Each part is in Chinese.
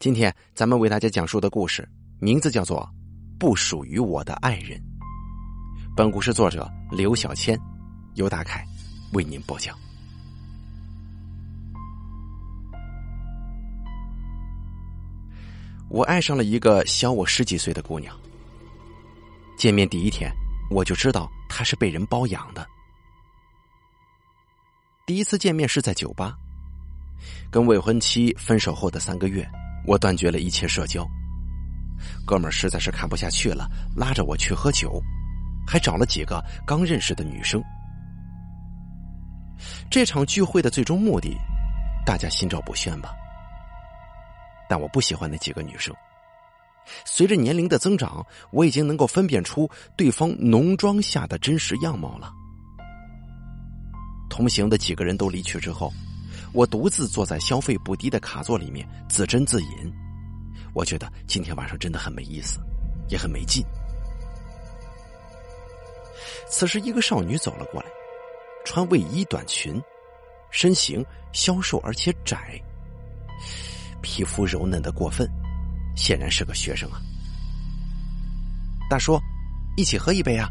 今天咱们为大家讲述的故事名字叫做《不属于我的爱人》。本故事作者刘小谦，由大凯为您播讲。我爱上了一个小我十几岁的姑娘。见面第一天，我就知道她是被人包养的。第一次见面是在酒吧，跟未婚妻分手后的三个月，我断绝了一切社交。哥们儿实在是看不下去了，拉着我去喝酒，还找了几个刚认识的女生。这场聚会的最终目的，大家心照不宣吧。但我不喜欢那几个女生。随着年龄的增长，我已经能够分辨出对方浓妆下的真实样貌了。同行的几个人都离去之后，我独自坐在消费不低的卡座里面自斟自饮。我觉得今天晚上真的很没意思，也很没劲。此时，一个少女走了过来，穿卫衣短裙，身形消瘦而且窄。皮肤柔嫩的过分，显然是个学生啊。大叔，一起喝一杯啊？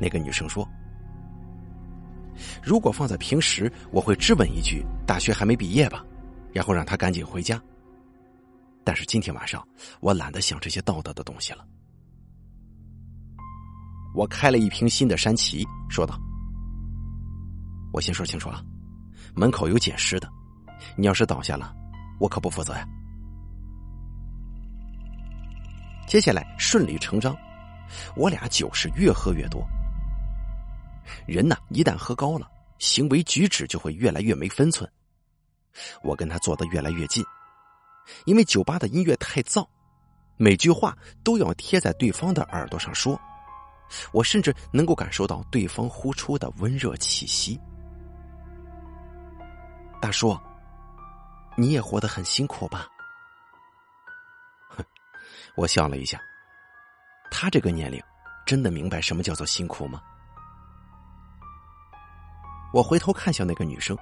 那个女生说：“如果放在平时，我会质问一句‘大学还没毕业吧’，然后让他赶紧回家。但是今天晚上，我懒得想这些道德的东西了。我开了一瓶新的山崎，说道：‘我先说清楚啊，门口有捡尸的，你要是倒下了。’”我可不负责呀！接下来顺理成章，我俩酒是越喝越多。人呢，一旦喝高了，行为举止就会越来越没分寸。我跟他坐得越来越近，因为酒吧的音乐太燥，每句话都要贴在对方的耳朵上说。我甚至能够感受到对方呼出的温热气息。大叔。你也活得很辛苦吧？哼，我笑了一下。他这个年龄，真的明白什么叫做辛苦吗？我回头看向那个女生，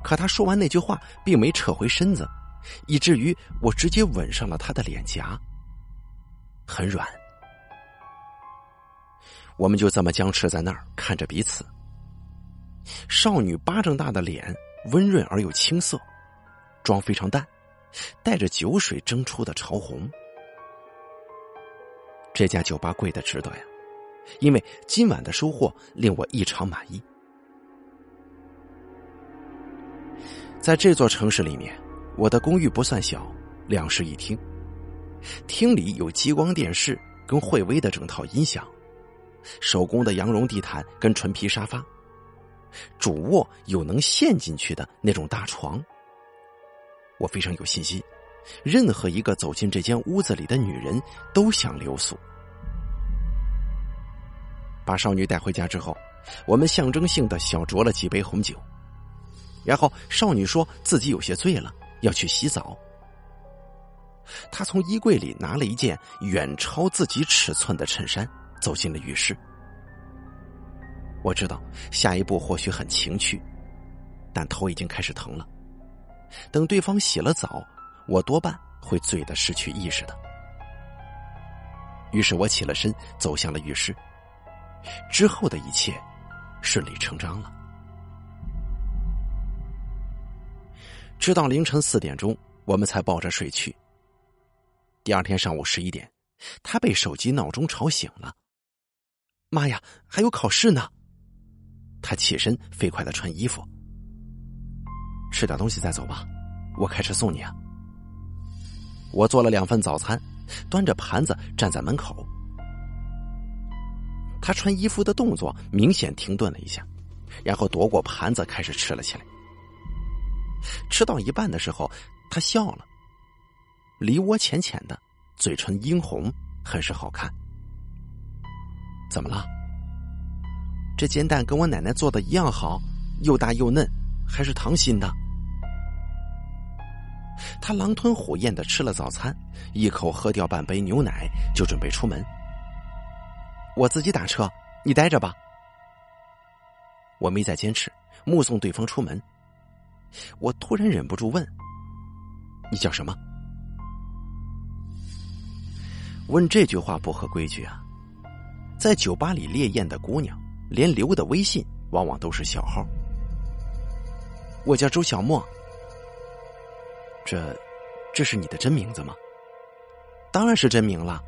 可她说完那句话，并没撤回身子，以至于我直接吻上了她的脸颊，很软。我们就这么僵持在那儿，看着彼此。少女巴掌大的脸，温润而又青涩。妆非常淡，带着酒水蒸出的潮红。这家酒吧贵的值得呀，因为今晚的收获令我异常满意。在这座城市里面，我的公寓不算小，两室一厅，厅里有激光电视跟惠威的整套音响，手工的羊绒地毯跟纯皮沙发，主卧有能陷进去的那种大床。我非常有信心，任何一个走进这间屋子里的女人都想留宿。把少女带回家之后，我们象征性的小酌了几杯红酒，然后少女说自己有些醉了，要去洗澡。她从衣柜里拿了一件远超自己尺寸的衬衫，走进了浴室。我知道下一步或许很情趣，但头已经开始疼了。等对方洗了澡，我多半会醉得失去意识的。于是我起了身，走向了浴室。之后的一切顺理成章了。直到凌晨四点钟，我们才抱着睡去。第二天上午十一点，他被手机闹钟吵醒了。妈呀，还有考试呢！他起身飞快的穿衣服。吃点东西再走吧，我开车送你啊。我做了两份早餐，端着盘子站在门口。他穿衣服的动作明显停顿了一下，然后夺过盘子开始吃了起来。吃到一半的时候，他笑了，梨窝浅浅的，嘴唇殷红，很是好看。怎么了？这煎蛋跟我奶奶做的一样好，又大又嫩，还是糖心的。他狼吞虎咽的吃了早餐，一口喝掉半杯牛奶，就准备出门。我自己打车，你待着吧。我没再坚持，目送对方出门。我突然忍不住问你叫什么？问这句话不合规矩啊在酒吧里烈焰的姑娘连留的微信往往都是小号。我叫周小莫这这是你的真名字吗？当然是真名了。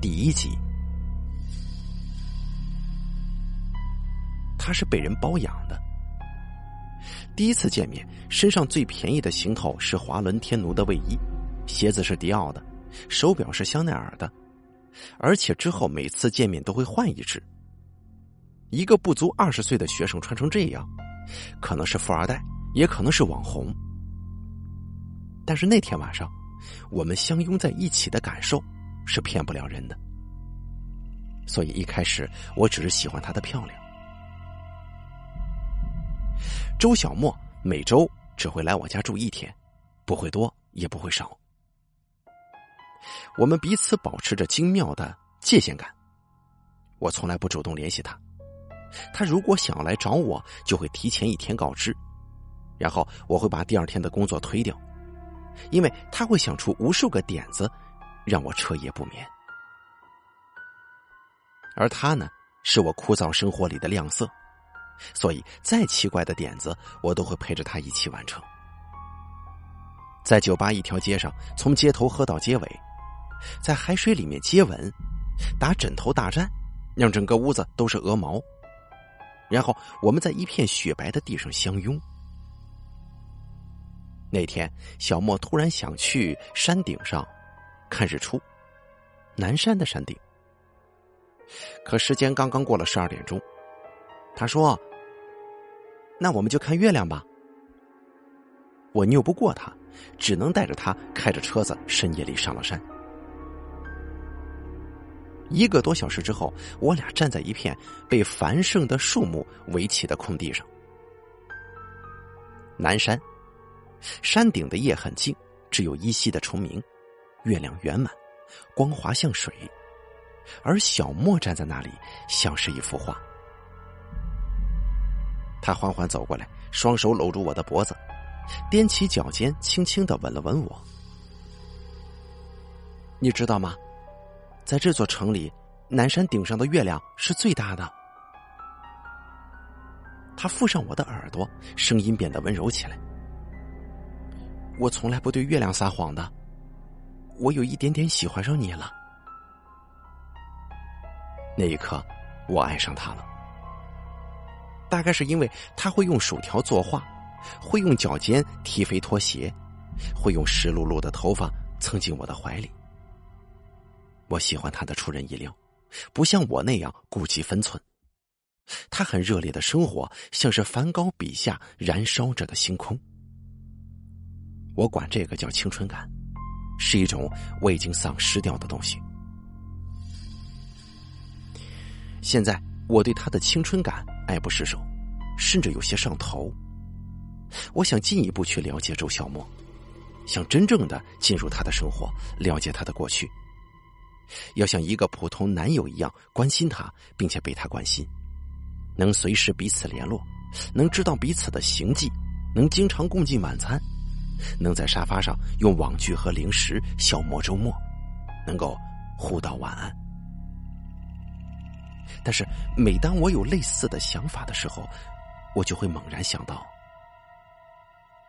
第一集他是被人包养的。第一次见面，身上最便宜的行头是华伦天奴的卫衣，鞋子是迪奥的，手表是香奈儿的，而且之后每次见面都会换一只。一个不足二十岁的学生穿成这样，可能是富二代，也可能是网红。但是那天晚上，我们相拥在一起的感受是骗不了人的，所以一开始我只是喜欢她的漂亮。周小莫每周只会来我家住一天，不会多也不会少。我们彼此保持着精妙的界限感。我从来不主动联系他，他如果想要来找我，就会提前一天告知，然后我会把第二天的工作推掉，因为他会想出无数个点子，让我彻夜不眠。而他呢，是我枯燥生活里的亮色。所以，再奇怪的点子，我都会陪着他一起完成。在酒吧一条街上，从街头喝到街尾，在海水里面接吻，打枕头大战，让整个屋子都是鹅毛。然后，我们在一片雪白的地上相拥。那天，小莫突然想去山顶上看日出，南山的山顶。可时间刚刚过了十二点钟，他说。那我们就看月亮吧。我拗不过他，只能带着他开着车子，深夜里上了山。一个多小时之后，我俩站在一片被繁盛的树木围起的空地上。南山，山顶的夜很静，只有依稀的虫鸣，月亮圆满，光滑像水，而小莫站在那里，像是一幅画。他缓缓走过来，双手搂住我的脖子，踮起脚尖，轻轻的吻了吻我。你知道吗？在这座城里，南山顶上的月亮是最大的。他附上我的耳朵，声音变得温柔起来。我从来不对月亮撒谎的，我有一点点喜欢上你了。那一刻，我爱上他了。大概是因为他会用薯条作画，会用脚尖踢飞拖鞋，会用湿漉漉的头发蹭进我的怀里。我喜欢他的出人意料，不像我那样顾及分寸。他很热烈的生活，像是梵高笔下燃烧着的星空。我管这个叫青春感，是一种我已经丧失掉的东西。现在我对他的青春感。爱不释手，甚至有些上头。我想进一步去了解周小沫，想真正的进入他的生活，了解他的过去。要像一个普通男友一样关心他，并且被他关心，能随时彼此联络，能知道彼此的行迹，能经常共进晚餐，能在沙发上用网剧和零食消磨周末，能够互道晚安。但是，每当我有类似的想法的时候，我就会猛然想到，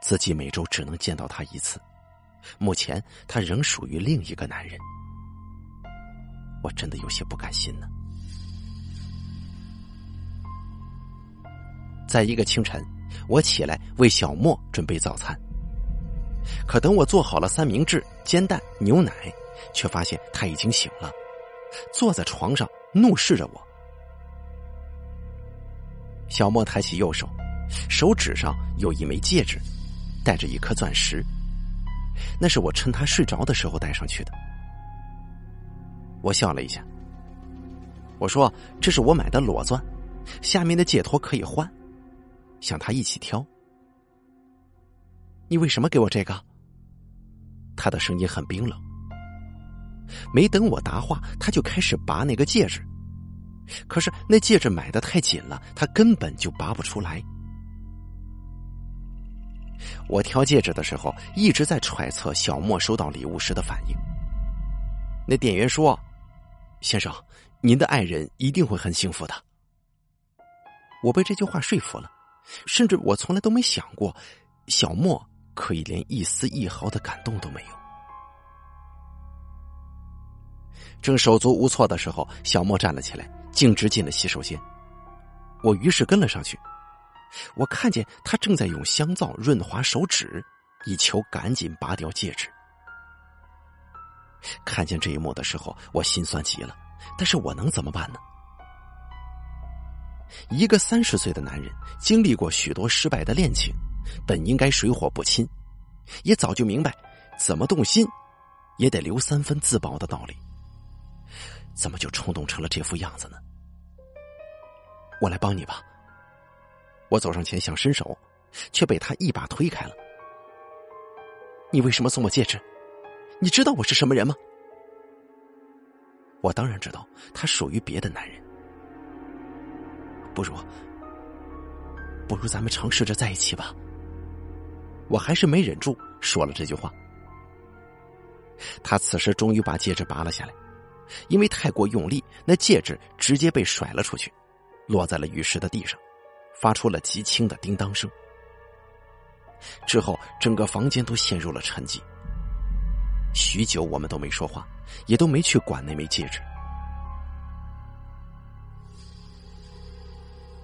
自己每周只能见到他一次，目前他仍属于另一个男人，我真的有些不甘心呢。在一个清晨，我起来为小莫准备早餐，可等我做好了三明治、煎蛋、牛奶，却发现他已经醒了，坐在床上怒视着我。小莫抬起右手，手指上有一枚戒指，戴着一颗钻石。那是我趁他睡着的时候戴上去的。我笑了一下，我说：“这是我买的裸钻，下面的戒托可以换，想他一起挑。”你为什么给我这个？他的声音很冰冷。没等我答话，他就开始拔那个戒指。可是那戒指买的太紧了，他根本就拔不出来。我挑戒指的时候，一直在揣测小莫收到礼物时的反应。那店员说：“先生，您的爱人一定会很幸福的。”我被这句话说服了，甚至我从来都没想过，小莫可以连一丝一毫的感动都没有。正手足无措的时候，小莫站了起来，径直进了洗手间。我于是跟了上去。我看见他正在用香皂润滑手指，以求赶紧拔掉戒指。看见这一幕的时候，我心酸极了，但是我能怎么办呢？一个三十岁的男人，经历过许多失败的恋情，本应该水火不侵，也早就明白，怎么动心，也得留三分自保的道理。怎么就冲动成了这副样子呢？我来帮你吧。我走上前想伸手，却被他一把推开了。你为什么送我戒指？你知道我是什么人吗？我当然知道，他属于别的男人。不如，不如咱们尝试着在一起吧。我还是没忍住说了这句话。他此时终于把戒指拔了下来，因为太过用力，那戒指直接被甩了出去，落在了浴室的地上。发出了极轻的叮当声，之后整个房间都陷入了沉寂。许久，我们都没说话，也都没去管那枚戒指。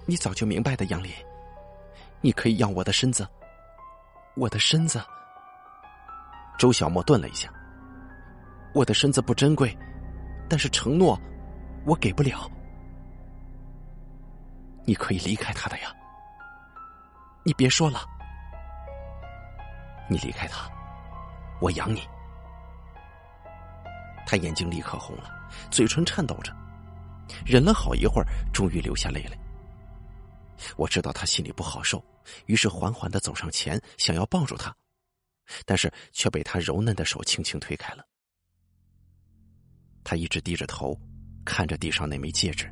你早就明白的，杨林，你可以要我的身子，我的身子。周小莫顿了一下，我的身子不珍贵，但是承诺，我给不了。你可以离开他的呀，你别说了，你离开他，我养你。他眼睛立刻红了，嘴唇颤抖着，忍了好一会儿，终于流下泪来。我知道他心里不好受，于是缓缓的走上前，想要抱住他，但是却被他柔嫩的手轻轻推开了。他一直低着头，看着地上那枚戒指。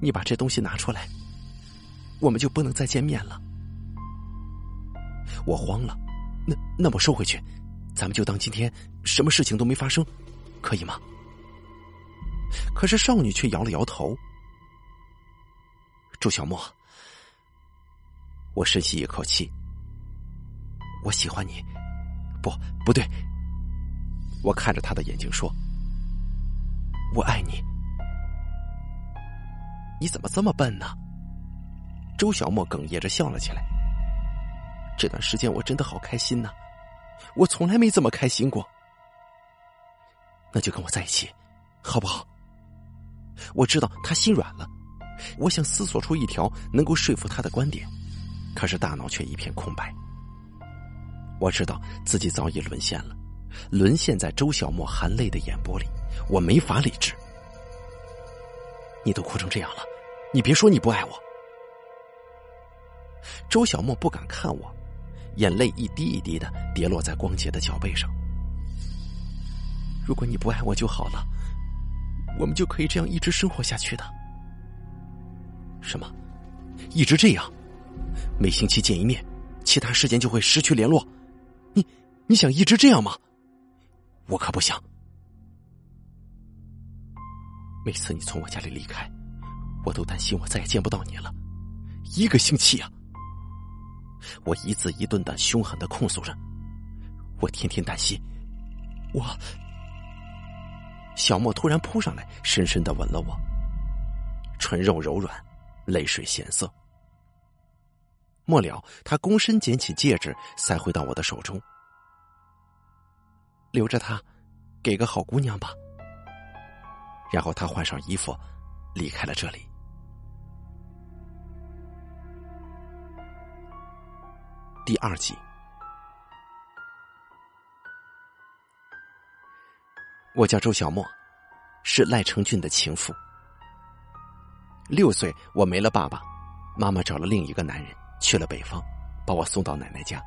你把这东西拿出来，我们就不能再见面了。我慌了，那那我收回去，咱们就当今天什么事情都没发生，可以吗？可是少女却摇了摇头。周小沫，我深吸一口气，我喜欢你，不，不对，我看着他的眼睛说，我爱你。你怎么这么笨呢？周小沫哽咽着笑了起来。这段时间我真的好开心呐，我从来没这么开心过。那就跟我在一起，好不好？我知道他心软了，我想思索出一条能够说服他的观点，可是大脑却一片空白。我知道自己早已沦陷了，沦陷在周小沫含泪的眼波里，我没法理智。你都哭成这样了，你别说你不爱我。周小沫不敢看我，眼泪一滴一滴的跌落在光洁的脚背上。如果你不爱我就好了，我们就可以这样一直生活下去的。什么？一直这样？每星期见一面，其他时间就会失去联络？你你想一直这样吗？我可不想。每次你从我家里离开，我都担心我再也见不到你了。一个星期啊！我一字一顿的凶狠的控诉着，我天天担心。我小莫突然扑上来，深深的吻了我，唇肉柔软，泪水咸涩。末了，他躬身捡起戒指，塞回到我的手中，留着它，给个好姑娘吧。然后他换上衣服，离开了这里。第二集，我叫周小沫，是赖成俊的情妇。六岁，我没了爸爸，妈妈找了另一个男人，去了北方，把我送到奶奶家。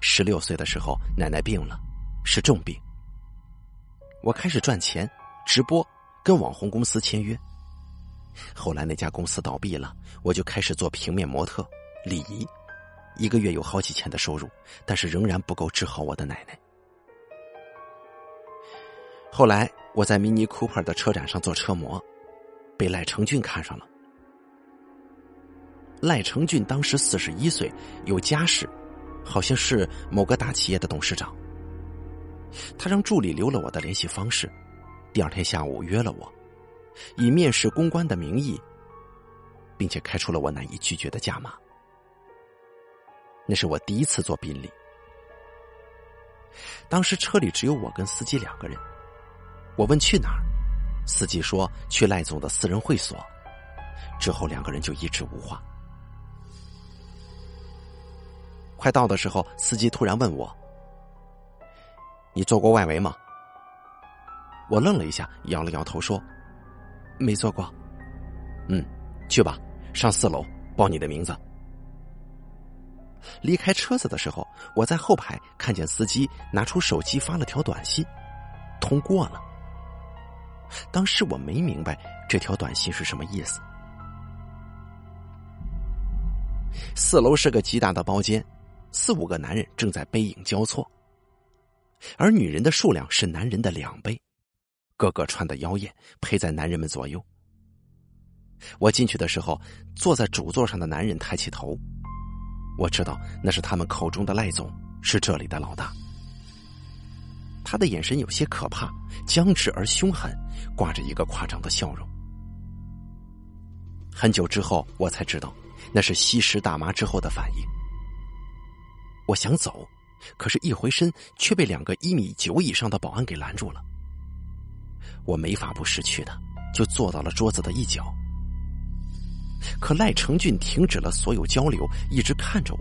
十六岁的时候，奶奶病了，是重病。我开始赚钱。直播，跟网红公司签约，后来那家公司倒闭了，我就开始做平面模特、礼仪，一个月有好几千的收入，但是仍然不够治好我的奶奶。后来我在 Mini Cooper 的车展上做车模，被赖成俊看上了。赖成俊当时四十一岁，有家室，好像是某个大企业的董事长。他让助理留了我的联系方式，第二天下午约了我，以面试公关的名义，并且开出了我难以拒绝的价码。那是我第一次坐宾利，当时车里只有我跟司机两个人。我问去哪儿，司机说去赖总的私人会所。之后两个人就一直无话。快到的时候，司机突然问我：“你做过外围吗？”我愣了一下，摇了摇头说：“没做过。”嗯，去吧，上四楼报你的名字。离开车子的时候，我在后排看见司机拿出手机发了条短信：“通过了。”当时我没明白这条短信是什么意思。四楼是个极大的包间。四五个男人正在背影交错，而女人的数量是男人的两倍，个个穿的妖艳，陪在男人们左右。我进去的时候，坐在主座上的男人抬起头，我知道那是他们口中的赖总，是这里的老大。他的眼神有些可怕，僵直而凶狠，挂着一个夸张的笑容。很久之后，我才知道，那是吸食大麻之后的反应。我想走，可是，一回身却被两个一米九以上的保安给拦住了。我没法不识趣的，就坐到了桌子的一角。可赖成俊停止了所有交流，一直看着我。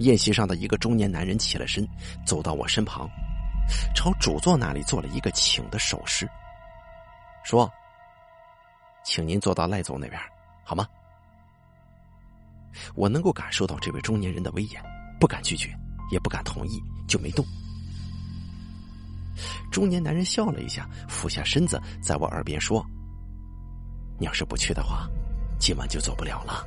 宴席上的一个中年男人起了身，走到我身旁，朝主座那里做了一个请的手势，说：“请您坐到赖总那边，好吗？”我能够感受到这位中年人的威严，不敢拒绝，也不敢同意，就没动。中年男人笑了一下，俯下身子，在我耳边说：“你要是不去的话，今晚就走不了了。”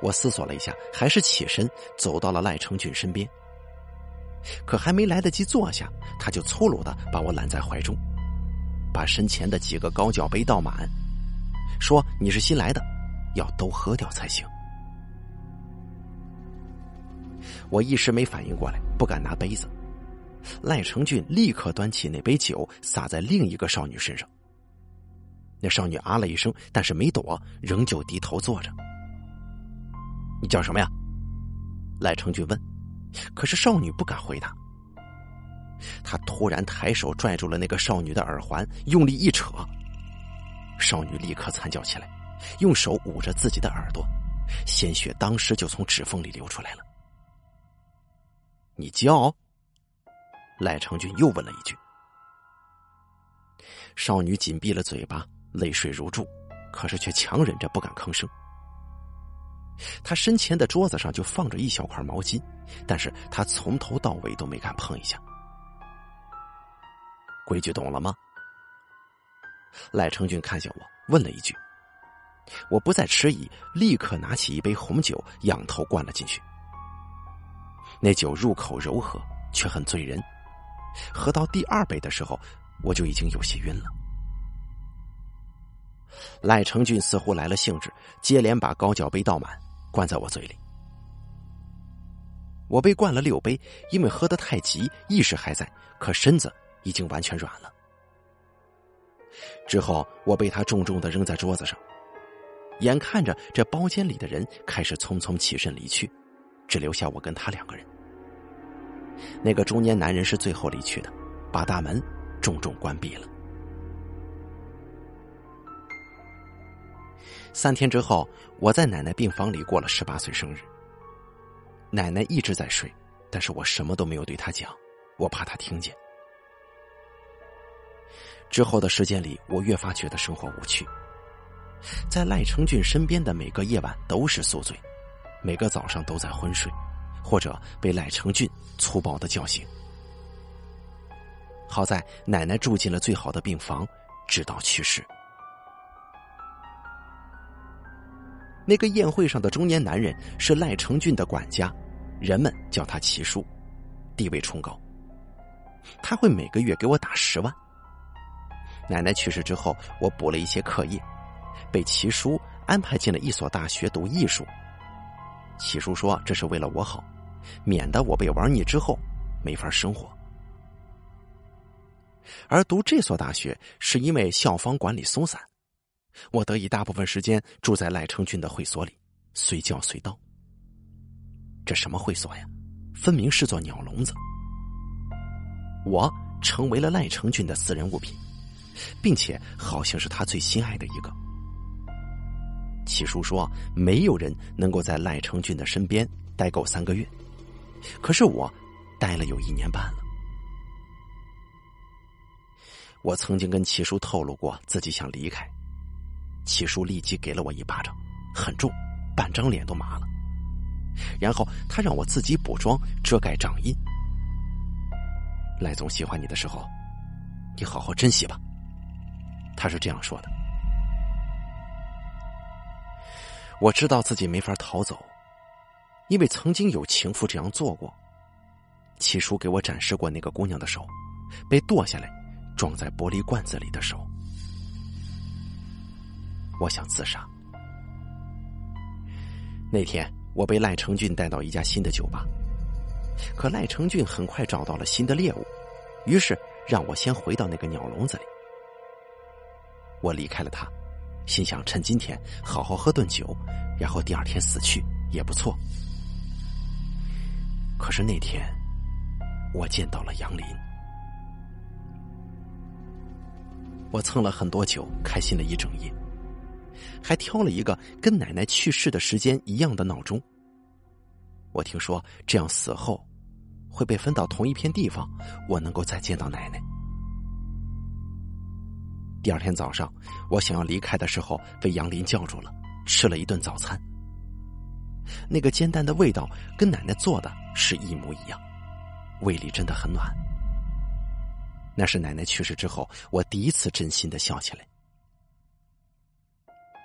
我思索了一下，还是起身走到了赖成俊身边。可还没来得及坐下，他就粗鲁的把我揽在怀中，把身前的几个高脚杯倒满，说：“你是新来的。”要都喝掉才行。我一时没反应过来，不敢拿杯子。赖成俊立刻端起那杯酒，洒在另一个少女身上。那少女啊了一声，但是没躲，仍旧低头坐着。你叫什么呀？赖成俊问。可是少女不敢回答。他突然抬手拽住了那个少女的耳环，用力一扯，少女立刻惨叫起来。用手捂着自己的耳朵，鲜血当时就从指缝里流出来了。你叫？赖成俊又问了一句。少女紧闭了嘴巴，泪水如注，可是却强忍着不敢吭声。他身前的桌子上就放着一小块毛巾，但是他从头到尾都没敢碰一下。规矩懂了吗？赖成俊看向我，问了一句。我不再迟疑，立刻拿起一杯红酒，仰头灌了进去。那酒入口柔和，却很醉人。喝到第二杯的时候，我就已经有些晕了。赖成俊似乎来了兴致，接连把高脚杯倒满，灌在我嘴里。我被灌了六杯，因为喝得太急，意识还在，可身子已经完全软了。之后，我被他重重的扔在桌子上。眼看着这包间里的人开始匆匆起身离去，只留下我跟他两个人。那个中年男人是最后离去的，把大门重重关闭了。三天之后，我在奶奶病房里过了十八岁生日。奶奶一直在睡，但是我什么都没有对她讲，我怕她听见。之后的时间里，我越发觉得生活无趣。在赖成俊身边的每个夜晚都是宿醉，每个早上都在昏睡，或者被赖成俊粗暴的叫醒。好在奶奶住进了最好的病房，直到去世。那个宴会上的中年男人是赖成俊的管家，人们叫他齐叔，地位崇高。他会每个月给我打十万。奶奶去世之后，我补了一些课业，被齐叔安排进了一所大学读艺术。齐叔说这是为了我好，免得我被玩腻之后没法生活。而读这所大学是因为校方管理松散。我得以大部分时间住在赖成俊的会所里，随叫随到。这什么会所呀？分明是座鸟笼子。我成为了赖成俊的私人物品，并且好像是他最心爱的一个。起书说，没有人能够在赖成俊的身边待够三个月，可是我待了有一年半了。我曾经跟齐叔透露过自己想离开。齐叔立即给了我一巴掌，很重，半张脸都麻了。然后他让我自己补妆遮盖掌印。赖总喜欢你的时候，你好好珍惜吧。他是这样说的。我知道自己没法逃走，因为曾经有情妇这样做过。七叔给我展示过那个姑娘的手，被剁下来，装在玻璃罐子里的手。我想自杀。那天，我被赖成俊带到一家新的酒吧，可赖成俊很快找到了新的猎物，于是让我先回到那个鸟笼子里。我离开了他，心想趁今天好好喝顿酒，然后第二天死去也不错。可是那天，我见到了杨林，我蹭了很多酒，开心了一整夜。还挑了一个跟奶奶去世的时间一样的闹钟。我听说这样死后会被分到同一片地方，我能够再见到奶奶。第二天早上，我想要离开的时候，被杨林叫住了，吃了一顿早餐。那个煎蛋的味道跟奶奶做的是一模一样，胃里真的很暖。那是奶奶去世之后，我第一次真心的笑起来。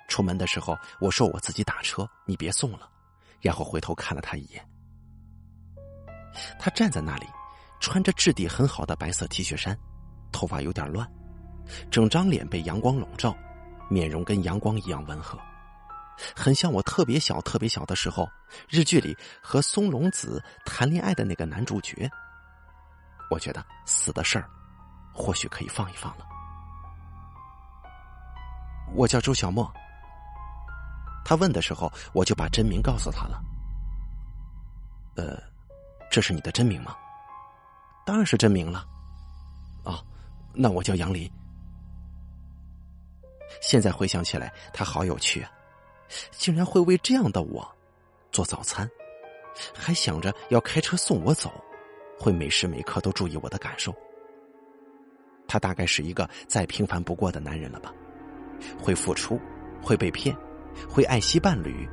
出门的时候，我说我自己打车，你别送了。然后回头看了他一眼，他站在那里，穿着质地很好的白色 T 恤衫，头发有点乱，整张脸被阳光笼罩，面容跟阳光一样温和，很像我特别小、特别小的时候日剧里和松隆子谈恋爱的那个男主角。我觉得死的事儿，或许可以放一放了。我叫周小沫。他问的时候，我就把真名告诉他了。呃，这是你的真名吗？当然是真名了。哦，那我叫杨林。现在回想起来，他好有趣啊，竟然会为这样的我做早餐，还想着要开车送我走，会每时每刻都注意我的感受。他大概是一个再平凡不过的男人了吧？会付出，会被骗。会爱惜伴侣，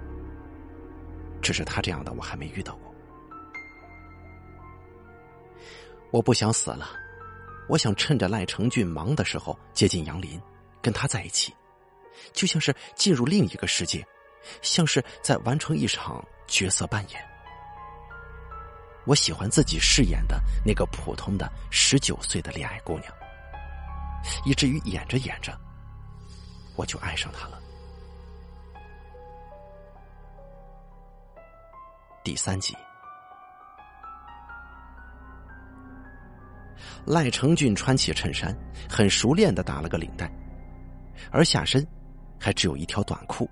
只是他这样的我还没遇到过。我不想死了，我想趁着赖成俊忙的时候接近杨林，跟他在一起，就像是进入另一个世界，像是在完成一场角色扮演。我喜欢自己饰演的那个普通的十九岁的恋爱姑娘，以至于演着演着，我就爱上她了。第三集，赖成俊穿起衬衫，很熟练的打了个领带，而下身还只有一条短裤。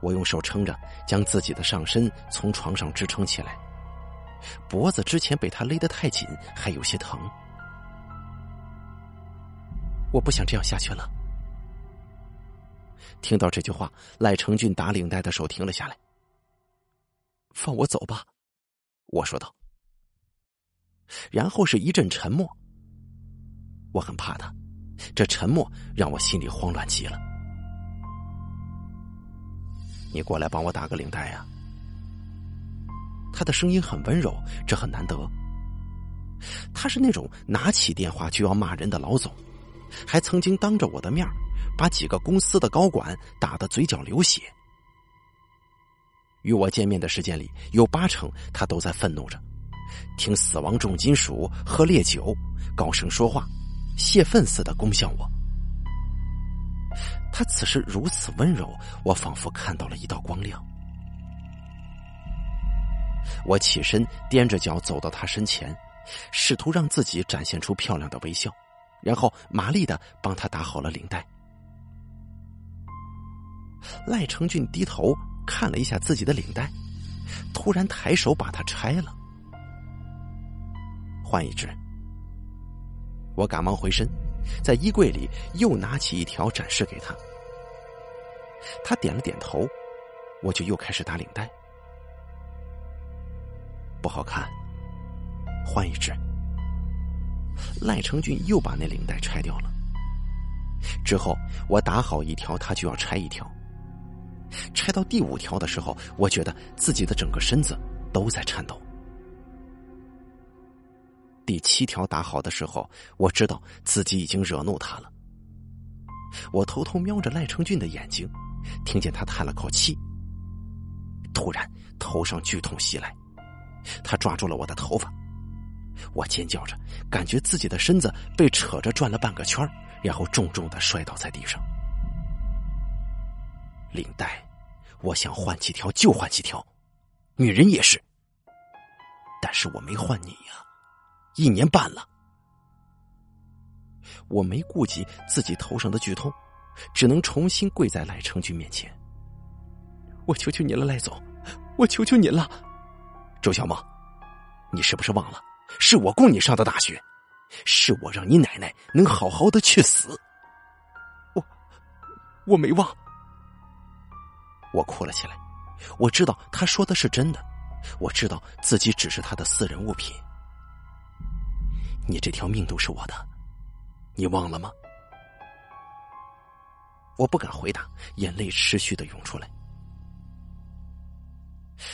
我用手撑着，将自己的上身从床上支撑起来，脖子之前被他勒得太紧，还有些疼。我不想这样下去了。听到这句话，赖成俊打领带的手停了下来。放我走吧，我说道。然后是一阵沉默。我很怕他，这沉默让我心里慌乱极了。你过来帮我打个领带呀。他的声音很温柔，这很难得。他是那种拿起电话就要骂人的老总，还曾经当着我的面把几个公司的高管打得嘴角流血。与我见面的时间里，有八成他都在愤怒着，听死亡重金属，喝烈酒，高声说话，泄愤似的攻向我。他此时如此温柔，我仿佛看到了一道光亮。我起身，踮着脚走到他身前，试图让自己展现出漂亮的微笑，然后麻利的帮他打好了领带。赖成俊低头。看了一下自己的领带，突然抬手把它拆了，换一只。我赶忙回身，在衣柜里又拿起一条展示给他。他点了点头，我就又开始打领带。不好看，换一只。赖成俊又把那领带拆掉了。之后我打好一条，他就要拆一条。拆到第五条的时候，我觉得自己的整个身子都在颤抖。第七条打好的时候，我知道自己已经惹怒他了。我偷偷瞄着赖成俊的眼睛，听见他叹了口气。突然，头上剧痛袭来，他抓住了我的头发，我尖叫着，感觉自己的身子被扯着转了半个圈然后重重的摔倒在地上。领带，我想换几条就换几条，女人也是。但是我没换你呀，一年半了，我没顾及自己头上的剧痛，只能重新跪在赖成军面前。我求求你了，赖总，我求求你了，周小梦，你是不是忘了，是我供你上的大学，是我让你奶奶能好好的去死。我，我没忘。我哭了起来，我知道他说的是真的，我知道自己只是他的私人物品。你这条命都是我的，你忘了吗？我不敢回答，眼泪持续的涌出来。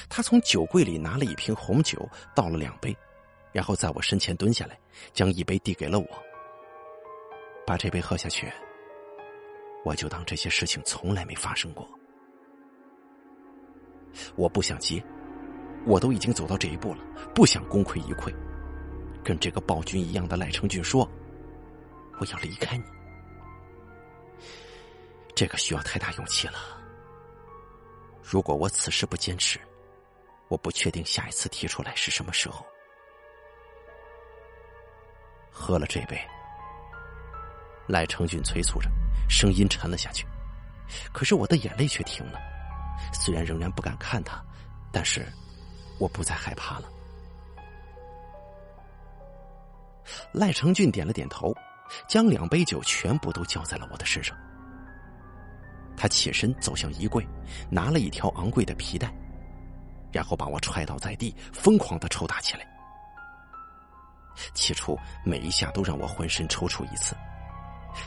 他从酒柜里拿了一瓶红酒，倒了两杯，然后在我身前蹲下来，将一杯递给了我。把这杯喝下去，我就当这些事情从来没发生过。我不想接，我都已经走到这一步了，不想功亏一篑，跟这个暴君一样的赖成俊说：“我要离开你。”这个需要太大勇气了。如果我此时不坚持，我不确定下一次提出来是什么时候。喝了这杯，赖成俊催促着，声音沉了下去，可是我的眼泪却停了。虽然仍然不敢看他，但是我不再害怕了。赖成俊点了点头，将两杯酒全部都浇在了我的身上。他起身走向衣柜，拿了一条昂贵的皮带，然后把我踹倒在地，疯狂的抽打起来。起初每一下都让我浑身抽搐一次。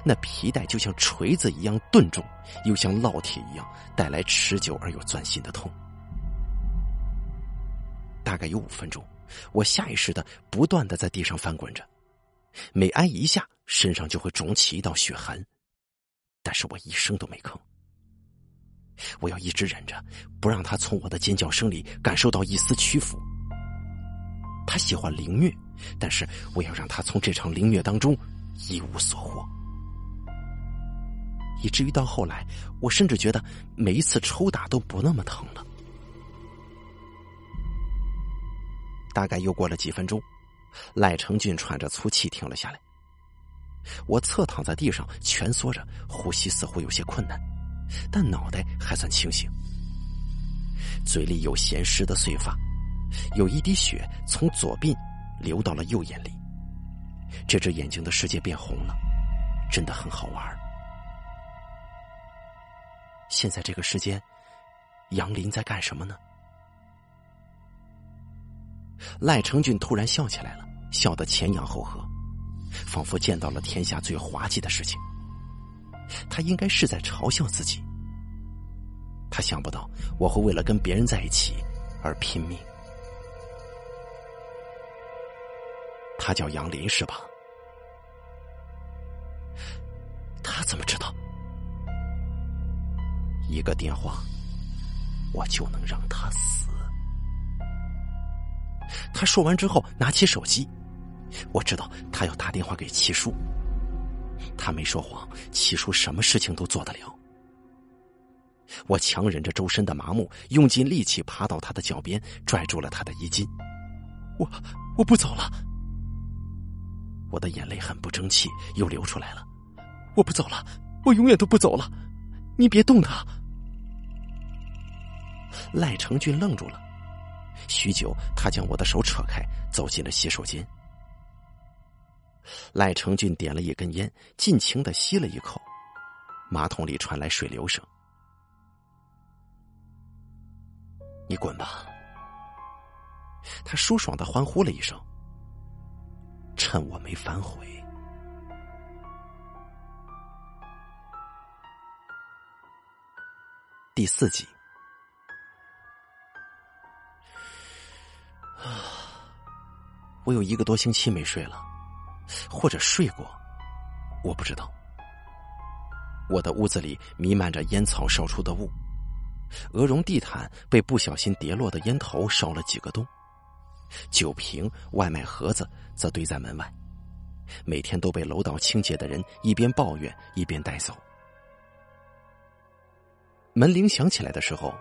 那皮带就像锤子一样钝重，又像烙铁一样带来持久而又钻心的痛。大概有五分钟，我下意识的不断的在地上翻滚着，每挨一下，身上就会肿起一道血痕，但是我一声都没吭。我要一直忍着，不让他从我的尖叫声里感受到一丝屈服。他喜欢凌虐，但是我要让他从这场凌虐当中一无所获。以至于到后来，我甚至觉得每一次抽打都不那么疼了。大概又过了几分钟，赖成俊喘着粗气停了下来。我侧躺在地上蜷缩着，呼吸似乎有些困难，但脑袋还算清醒。嘴里有咸湿的碎发，有一滴血从左鬓流到了右眼里。这只眼睛的世界变红了，真的很好玩。现在这个时间，杨林在干什么呢？赖成俊突然笑起来了，笑得前仰后合，仿佛见到了天下最滑稽的事情。他应该是在嘲笑自己。他想不到我会为了跟别人在一起而拼命。他叫杨林是吧？他怎么知道？一个电话，我就能让他死。他说完之后，拿起手机，我知道他要打电话给七叔。他没说谎，七叔什么事情都做得了。我强忍着周身的麻木，用尽力气爬到他的脚边，拽住了他的衣襟。我我不走了。我的眼泪很不争气，又流出来了。我不走了，我永远都不走了。你别动他。赖成俊愣住了，许久，他将我的手扯开，走进了洗手间。赖成俊点了一根烟，尽情的吸了一口，马桶里传来水流声。你滚吧！他舒爽的欢呼了一声。趁我没反悔。第四集。我有一个多星期没睡了，或者睡过，我不知道。我的屋子里弥漫着烟草烧出的雾，鹅绒地毯被不小心跌落的烟头烧了几个洞。酒瓶、外卖盒子则堆在门外，每天都被楼道清洁的人一边抱怨一边带走。门铃响起来的时候，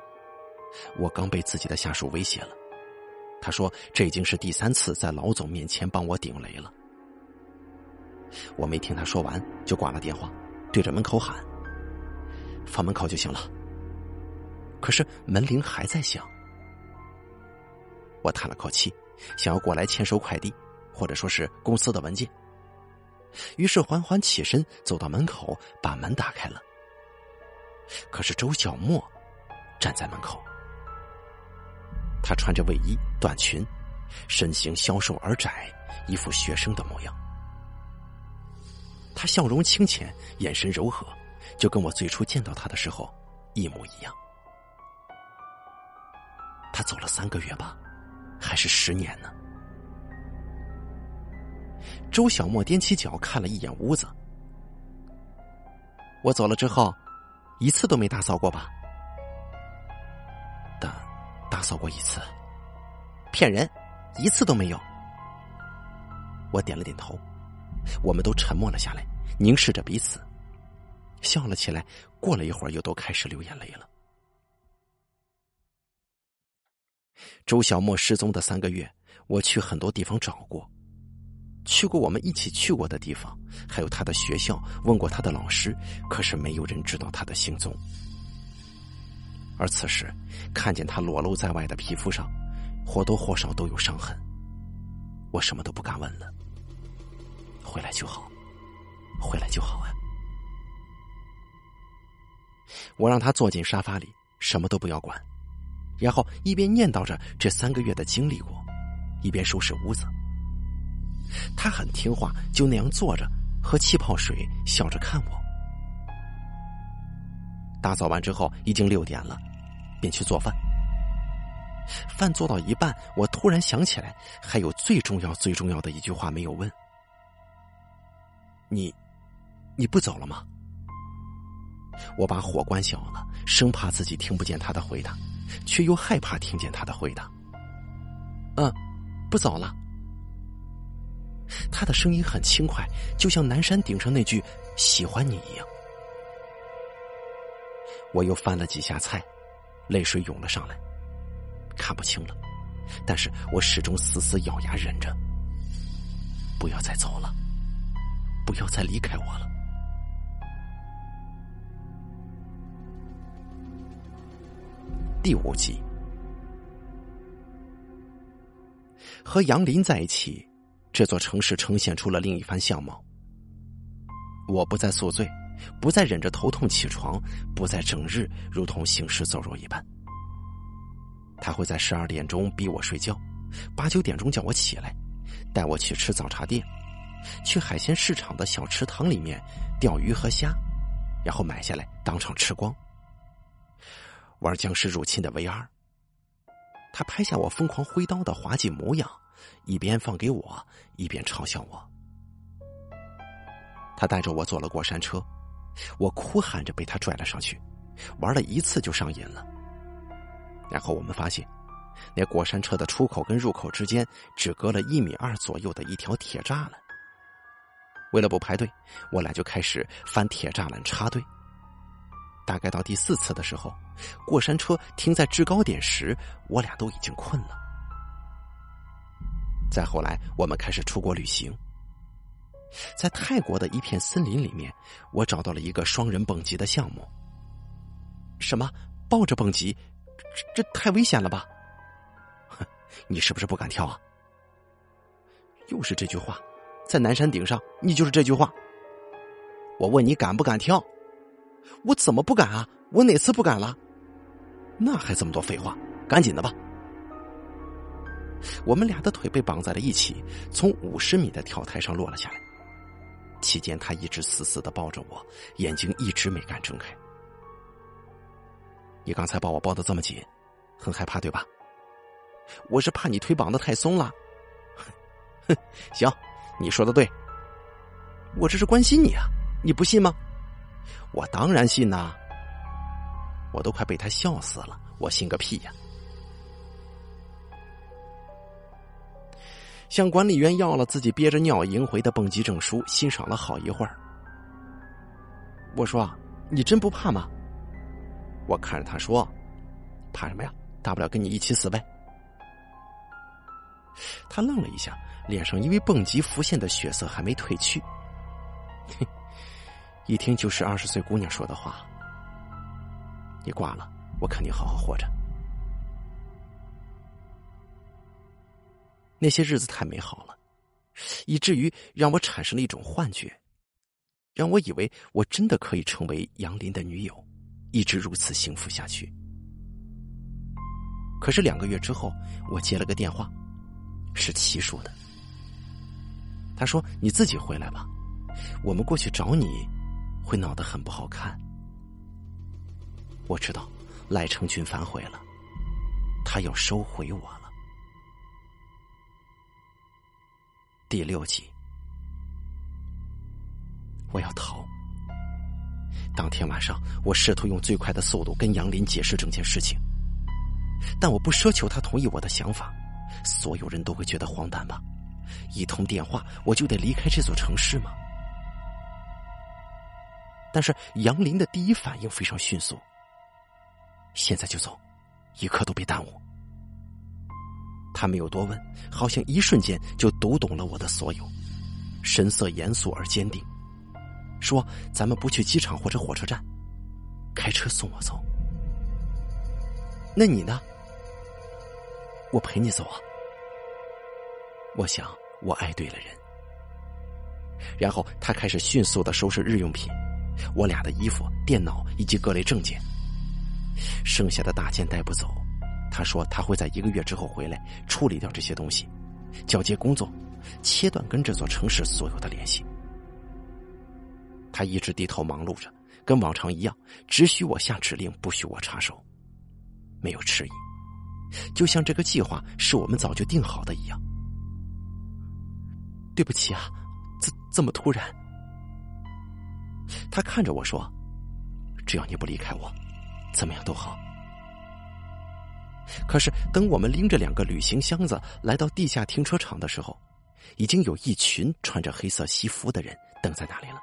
我刚被自己的下属威胁了。他说这已经是第三次在老总面前帮我顶雷了。我没听他说完就挂了电话，对着门口喊：“放门口就行了。”可是门铃还在响。我叹了口气，想要过来签收快递，或者说是公司的文件。于是缓缓起身，走到门口，把门打开了。可是周小沫站在门口，他穿着卫衣、短裙，身形消瘦而窄，一副学生的模样。他笑容清浅，眼神柔和，就跟我最初见到他的时候一模一样。他走了三个月吧。还是十年呢。周小沫踮起脚看了一眼屋子，我走了之后，一次都没打扫过吧？打扫过一次，骗人，一次都没有。我点了点头，我们都沉默了下来，凝视着彼此，笑了起来。过了一会儿，又都开始流眼泪了。周小沫失踪的三个月，我去很多地方找过，去过我们一起去过的地方，还有他的学校，问过他的老师，可是没有人知道他的行踪。而此时，看见他裸露在外的皮肤上，或多或少都有伤痕，我什么都不敢问了。回来就好，回来就好啊！我让他坐进沙发里，什么都不要管。然后一边念叨着这三个月的经历过，一边收拾屋子。他很听话，就那样坐着，喝气泡水，笑着看我。打扫完之后已经六点了，便去做饭。饭做到一半，我突然想起来，还有最重要、最重要的一句话没有问：“你，你不走了吗？”我把火关小了，生怕自己听不见他的回答。却又害怕听见他的回答。嗯，不走了。他的声音很轻快，就像南山顶上那句“喜欢你”一样。我又翻了几下菜，泪水涌了上来，看不清了，但是我始终死死咬牙忍着，不要再走了，不要再离开我了。第五集，和杨林在一起，这座城市呈现出了另一番相貌。我不再宿醉，不再忍着头痛起床，不再整日如同行尸走肉一般。他会在十二点钟逼我睡觉，八九点钟叫我起来，带我去吃早茶店，去海鲜市场的小池塘里面钓鱼和虾，然后买下来当场吃光。玩僵尸入侵的 VR，他拍下我疯狂挥刀的滑稽模样，一边放给我，一边嘲笑我。他带着我坐了过山车，我哭喊着被他拽了上去，玩了一次就上瘾了。然后我们发现，那过山车的出口跟入口之间只隔了一米二左右的一条铁栅栏。为了不排队，我俩就开始翻铁栅栏插队。大概到第四次的时候，过山车停在制高点时，我俩都已经困了。再后来，我们开始出国旅行。在泰国的一片森林里面，我找到了一个双人蹦极的项目。什么？抱着蹦极？这这太危险了吧？哼，你是不是不敢跳啊？又是这句话，在南山顶上，你就是这句话。我问你敢不敢跳？我怎么不敢啊？我哪次不敢了？那还这么多废话？赶紧的吧！我们俩的腿被绑在了一起，从五十米的跳台上落了下来。期间，他一直死死的抱着我，眼睛一直没敢睁开。你刚才把我抱得这么紧，很害怕对吧？我是怕你腿绑得太松了。哼，行，你说的对。我这是关心你啊，你不信吗？我当然信呐！我都快被他笑死了，我信个屁呀！向管理员要了自己憋着尿赢回的蹦极证书，欣赏了好一会儿。我说：“你真不怕吗？”我看着他说：“怕什么呀？大不了跟你一起死呗。”他愣了一下，脸上因为蹦极浮现的血色还没褪去。一听就是二十岁姑娘说的话。你挂了，我肯定好好活着。那些日子太美好了，以至于让我产生了一种幻觉，让我以为我真的可以成为杨林的女友，一直如此幸福下去。可是两个月之后，我接了个电话，是齐说的。他说：“你自己回来吧，我们过去找你，会闹得很不好看。”我知道赖成军反悔了，他要收回我了。第六集，我要逃。当天晚上，我试图用最快的速度跟杨林解释整件事情，但我不奢求他同意我的想法，所有人都会觉得荒诞吧？一通电话，我就得离开这座城市吗？但是杨林的第一反应非常迅速，现在就走，一刻都别耽误。他没有多问，好像一瞬间就读懂了我的所有，神色严肃而坚定，说：“咱们不去机场或者火车站，开车送我走。那你呢？我陪你走啊。我想我爱对了人。”然后他开始迅速的收拾日用品，我俩的衣服、电脑以及各类证件，剩下的大件带不走。他说他会在一个月之后回来处理掉这些东西，交接工作，切断跟这座城市所有的联系。他一直低头忙碌着，跟往常一样，只许我下指令，不许我插手，没有迟疑，就像这个计划是我们早就定好的一样。对不起啊，这这么突然。他看着我说：“只要你不离开我，怎么样都好。”可是，等我们拎着两个旅行箱子来到地下停车场的时候，已经有一群穿着黑色西服的人等在那里了。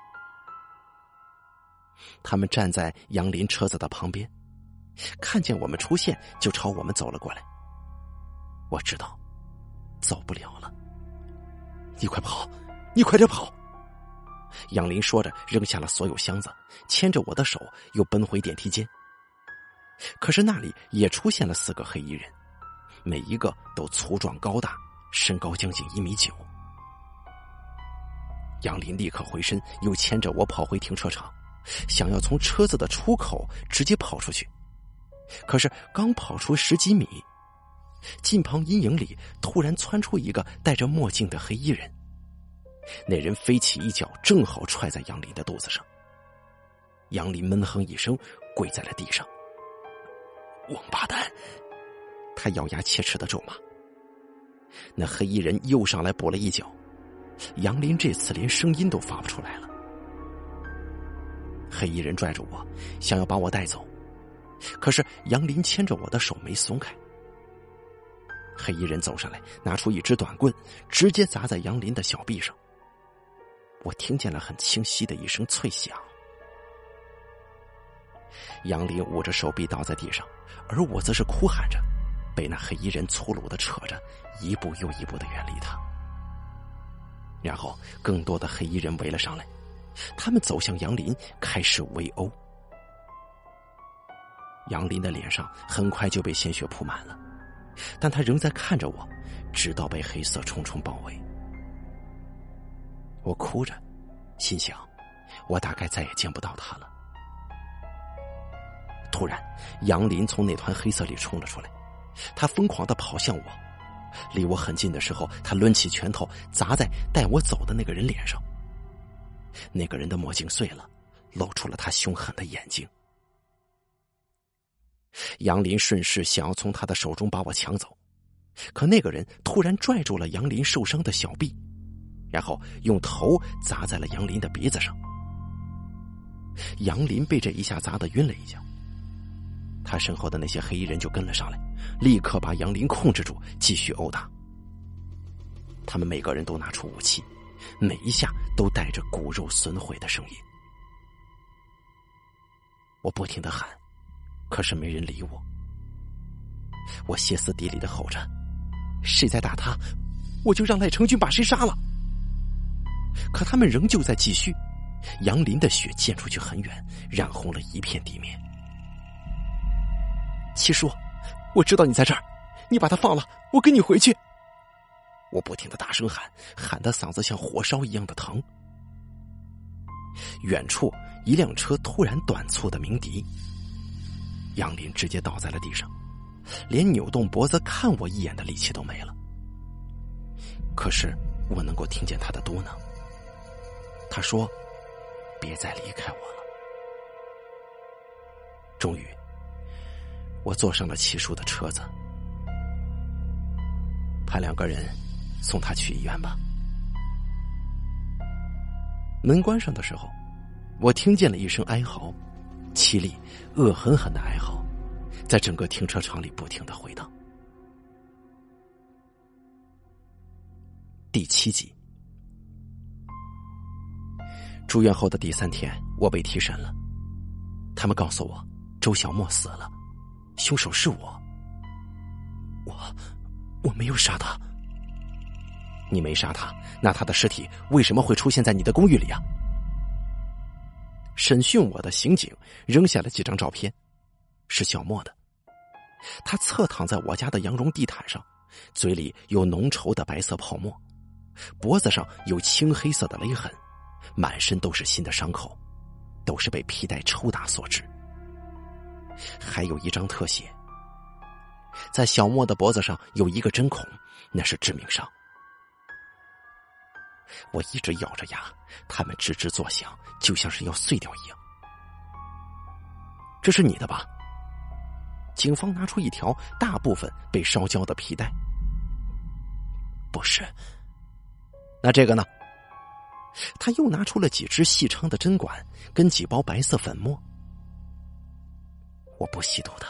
他们站在杨林车子的旁边，看见我们出现，就朝我们走了过来。我知道，走不了了。你快跑，你快点跑！杨林说着，扔下了所有箱子，牵着我的手，又奔回电梯间。可是那里也出现了四个黑衣人，每一个都粗壮高大，身高将近一米九。杨林立刻回身，又牵着我跑回停车场，想要从车子的出口直接跑出去。可是刚跑出十几米，近旁阴影里突然窜出一个戴着墨镜的黑衣人，那人飞起一脚，正好踹在杨林的肚子上。杨林闷哼一声，跪在了地上。王八蛋！他咬牙切齿的咒骂。那黑衣人又上来补了一脚，杨林这次连声音都发不出来了。黑衣人拽住我，想要把我带走，可是杨林牵着我的手没松开。黑衣人走上来，拿出一支短棍，直接砸在杨林的小臂上。我听见了很清晰的一声脆响。杨林捂着手臂倒在地上，而我则是哭喊着，被那黑衣人粗鲁的扯着，一步又一步的远离他。然后，更多的黑衣人围了上来，他们走向杨林，开始围殴。杨林的脸上很快就被鲜血铺满了，但他仍在看着我，直到被黑色重重包围。我哭着，心想，我大概再也见不到他了。突然，杨林从那团黑色里冲了出来，他疯狂的跑向我，离我很近的时候，他抡起拳头砸在带我走的那个人脸上。那个人的墨镜碎了，露出了他凶狠的眼睛。杨林顺势想要从他的手中把我抢走，可那个人突然拽住了杨林受伤的小臂，然后用头砸在了杨林的鼻子上。杨林被这一下砸得晕了一跤。他身后的那些黑衣人就跟了上来，立刻把杨林控制住，继续殴打。他们每个人都拿出武器，每一下都带着骨肉损毁的声音。我不停的喊，可是没人理我。我歇斯底里的吼着：“谁在打他，我就让赖成军把谁杀了。”可他们仍旧在继续，杨林的血溅出去很远，染红了一片地面。七叔，我知道你在这儿，你把他放了，我跟你回去。我不停的大声喊，喊的嗓子像火烧一样的疼。远处一辆车突然短促的鸣笛，杨林直接倒在了地上，连扭动脖子看我一眼的力气都没了。可是我能够听见他的嘟囔，他说：“别再离开我了。”终于。我坐上了齐叔的车子，派两个人送他去医院吧。门关上的时候，我听见了一声哀嚎，凄厉、恶狠狠的哀嚎，在整个停车场里不停的回荡。第七集，住院后的第三天，我被提审了，他们告诉我周小沫死了。凶手是我，我我没有杀他。你没杀他，那他的尸体为什么会出现在你的公寓里啊？审讯我的刑警扔下了几张照片，是小莫的。他侧躺在我家的羊绒地毯上，嘴里有浓稠的白色泡沫，脖子上有青黑色的勒痕，满身都是新的伤口，都是被皮带抽打所致。还有一张特写，在小莫的脖子上有一个针孔，那是致命伤。我一直咬着牙，他们吱吱作响，就像是要碎掉一样。这是你的吧？警方拿出一条大部分被烧焦的皮带。不是。那这个呢？他又拿出了几支细长的针管，跟几包白色粉末。我不吸毒的，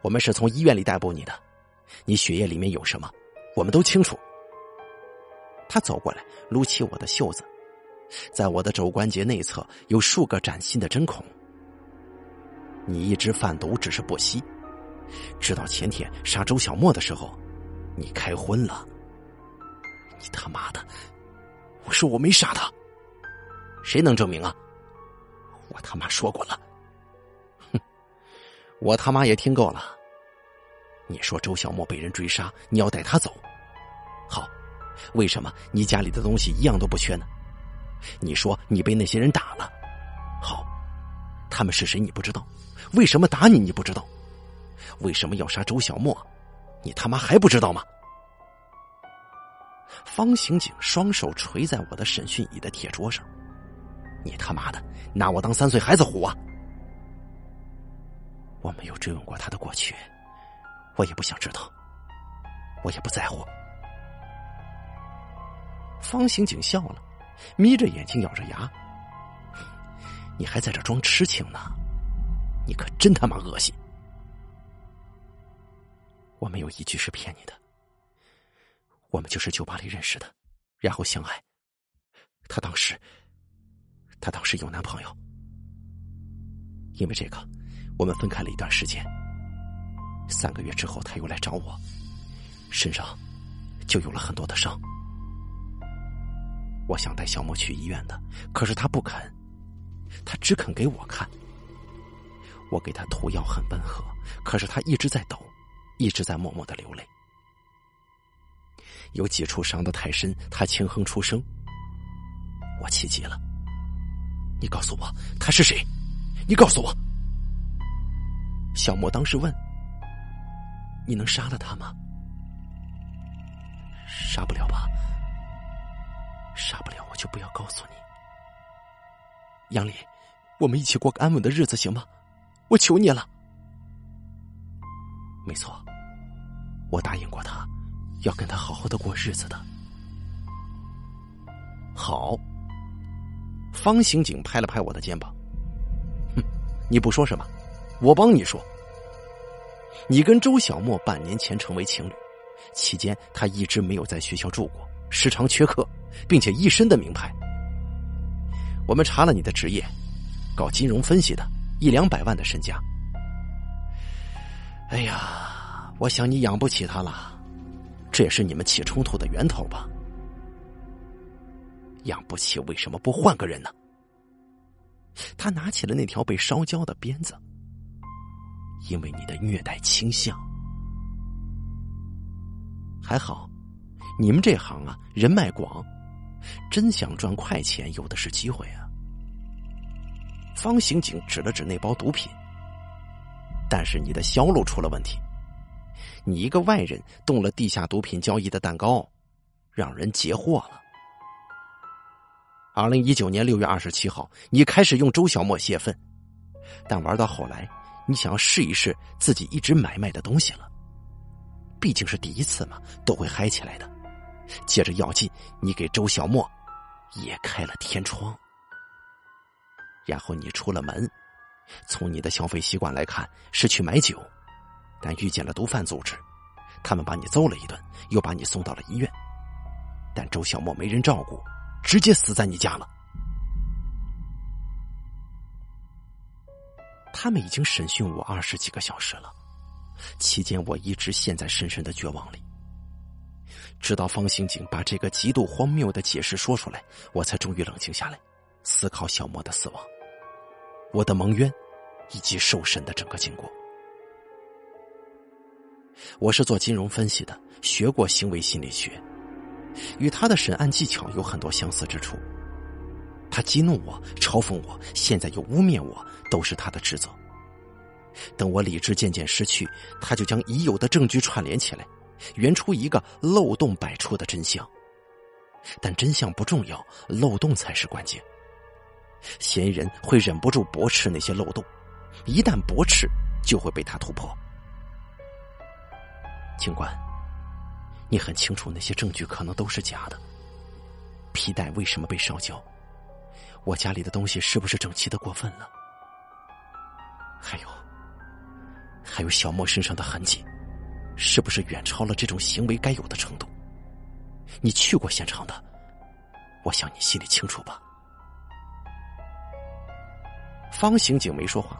我们是从医院里逮捕你的，你血液里面有什么，我们都清楚。他走过来，撸起我的袖子，在我的肘关节内侧有数个崭新的针孔。你一直贩毒，只是不吸，直到前天杀周小沫的时候，你开荤了。你他妈的！我说我没杀他，谁能证明啊？我他妈说过了。我他妈也听够了！你说周小沫被人追杀，你要带他走，好，为什么你家里的东西一样都不缺呢？你说你被那些人打了，好，他们是谁你不知道？为什么打你你不知道？为什么要杀周小沫？你他妈还不知道吗？方刑警双手垂在我的审讯椅的铁桌上，你他妈的拿我当三岁孩子唬啊！我没有追问过他的过去，我也不想知道，我也不在乎。方刑警笑了，眯着眼睛，咬着牙：“你还在这装痴情呢？你可真他妈恶心！我没有一句是骗你的。我们就是酒吧里认识的，然后相爱。他当时，他当时有男朋友，因为这个，我们分开了一段时间。三个月之后，他又来找我，身上就有了很多的伤。我想带小莫去医院的，可是他不肯，他只肯给我看。我给他涂药很温和，可是他一直在抖，一直在默默的流泪。有几处伤得太深，他轻哼出声。我气急了，你告诉我他是谁？你告诉我。小莫当时问：“你能杀了他吗？”杀不了吧？杀不了，我就不要告诉你。杨丽，我们一起过个安稳的日子，行吗？我求你了。没错，我答应过他，要跟他好好的过日子的。好。方刑警拍了拍我的肩膀，哼，你不说什么，我帮你说。你跟周小沫半年前成为情侣，期间他一直没有在学校住过，时常缺课。并且一身的名牌。我们查了你的职业，搞金融分析的，一两百万的身家。哎呀，我想你养不起他了，这也是你们起冲突的源头吧？养不起，为什么不换个人呢？他拿起了那条被烧焦的鞭子，因为你的虐待倾向。还好，你们这行啊，人脉广。真想赚快钱，有的是机会啊！方刑警指了指那包毒品，但是你的销路出了问题，你一个外人动了地下毒品交易的蛋糕，让人截获了。二零一九年六月二十七号，你开始用周小沫泄愤，但玩到后来，你想要试一试自己一直买卖的东西了，毕竟是第一次嘛，都会嗨起来的。接着要劲，你给周小莫也开了天窗，然后你出了门，从你的消费习惯来看是去买酒，但遇见了毒贩组织，他们把你揍了一顿，又把你送到了医院，但周小莫没人照顾，直接死在你家了。他们已经审讯我二十几个小时了，期间我一直陷在深深的绝望里。直到方刑警把这个极度荒谬的解释说出来，我才终于冷静下来，思考小莫的死亡、我的蒙冤以及受审的整个经过。我是做金融分析的，学过行为心理学，与他的审案技巧有很多相似之处。他激怒我、嘲讽我，现在又污蔑我，都是他的职责。等我理智渐渐失去，他就将已有的证据串联起来。圆出一个漏洞百出的真相，但真相不重要，漏洞才是关键。嫌疑人会忍不住驳斥那些漏洞，一旦驳斥，就会被他突破。警官，你很清楚那些证据可能都是假的。皮带为什么被烧焦？我家里的东西是不是整齐的过分了？还有，还有小莫身上的痕迹。是不是远超了这种行为该有的程度？你去过现场的，我想你心里清楚吧。方刑警没说话，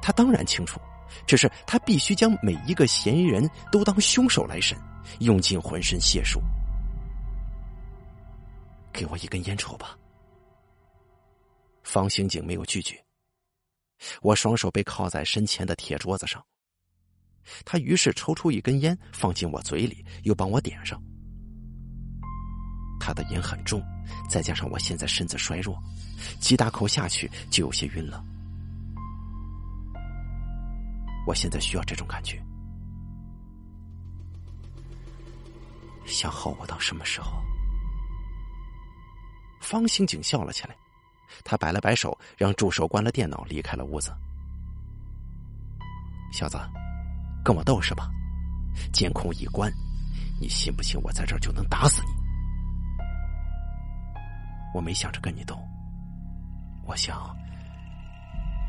他当然清楚，只是他必须将每一个嫌疑人都当凶手来审，用尽浑身解数。给我一根烟抽吧。方刑警没有拒绝，我双手被靠在身前的铁桌子上。他于是抽出一根烟，放进我嘴里，又帮我点上。他的烟很重，再加上我现在身子衰弱，几大口下去就有些晕了。我现在需要这种感觉。想耗我到什么时候？方刑警笑了起来，他摆了摆手，让助手关了电脑，离开了屋子。小子。跟我斗是吧？监控一关，你信不信我在这儿就能打死你？我没想着跟你斗，我想，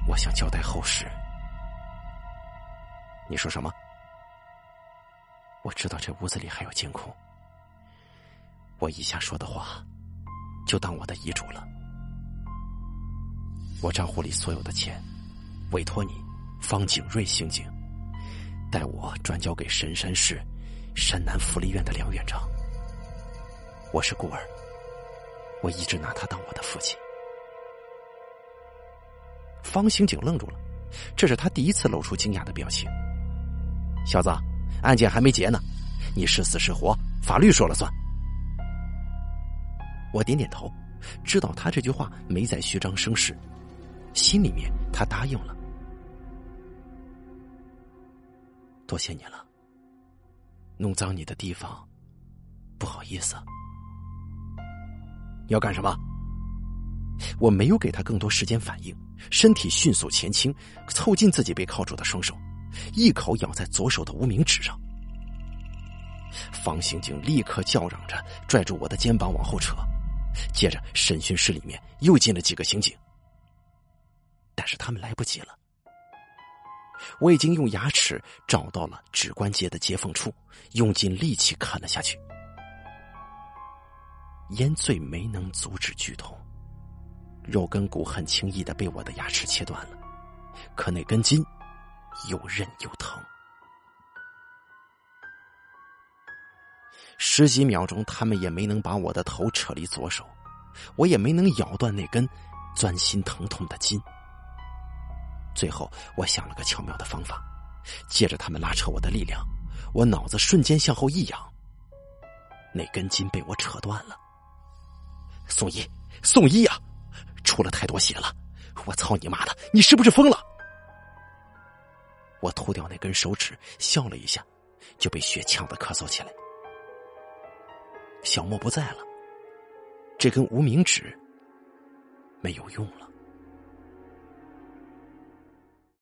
我想交代后事。你说什么？我知道这屋子里还有监控，我以下说的话，就当我的遗嘱了。我账户里所有的钱，委托你方景瑞刑警，代我转交给神山市山南福利院的梁院长。我是孤儿，我一直拿他当我的父亲。方刑警愣住了，这是他第一次露出惊讶的表情。小子。案件还没结呢，你是死是活，法律说了算。我点点头，知道他这句话没在虚张声势，心里面他答应了。多谢你了，弄脏你的地方，不好意思。你要干什么？我没有给他更多时间反应，身体迅速前倾，凑近自己被铐住的双手。一口咬在左手的无名指上，方刑警立刻叫嚷着拽住我的肩膀往后扯，接着审讯室里面又进了几个刑警，但是他们来不及了，我已经用牙齿找到了指关节的接缝处，用尽力气啃了下去，烟醉没能阻止剧痛，肉跟骨很轻易的被我的牙齿切断了，可那根筋。又韧又疼，十几秒钟，他们也没能把我的头扯离左手，我也没能咬断那根钻心疼痛的筋。最后，我想了个巧妙的方法，借着他们拉扯我的力量，我脑子瞬间向后一仰，那根筋被我扯断了。宋一，宋一呀，出了太多血了！我操你妈的，你是不是疯了？我脱掉那根手指，笑了一下，就被血呛得咳嗽起来。小莫不在了，这根无名指没有用了。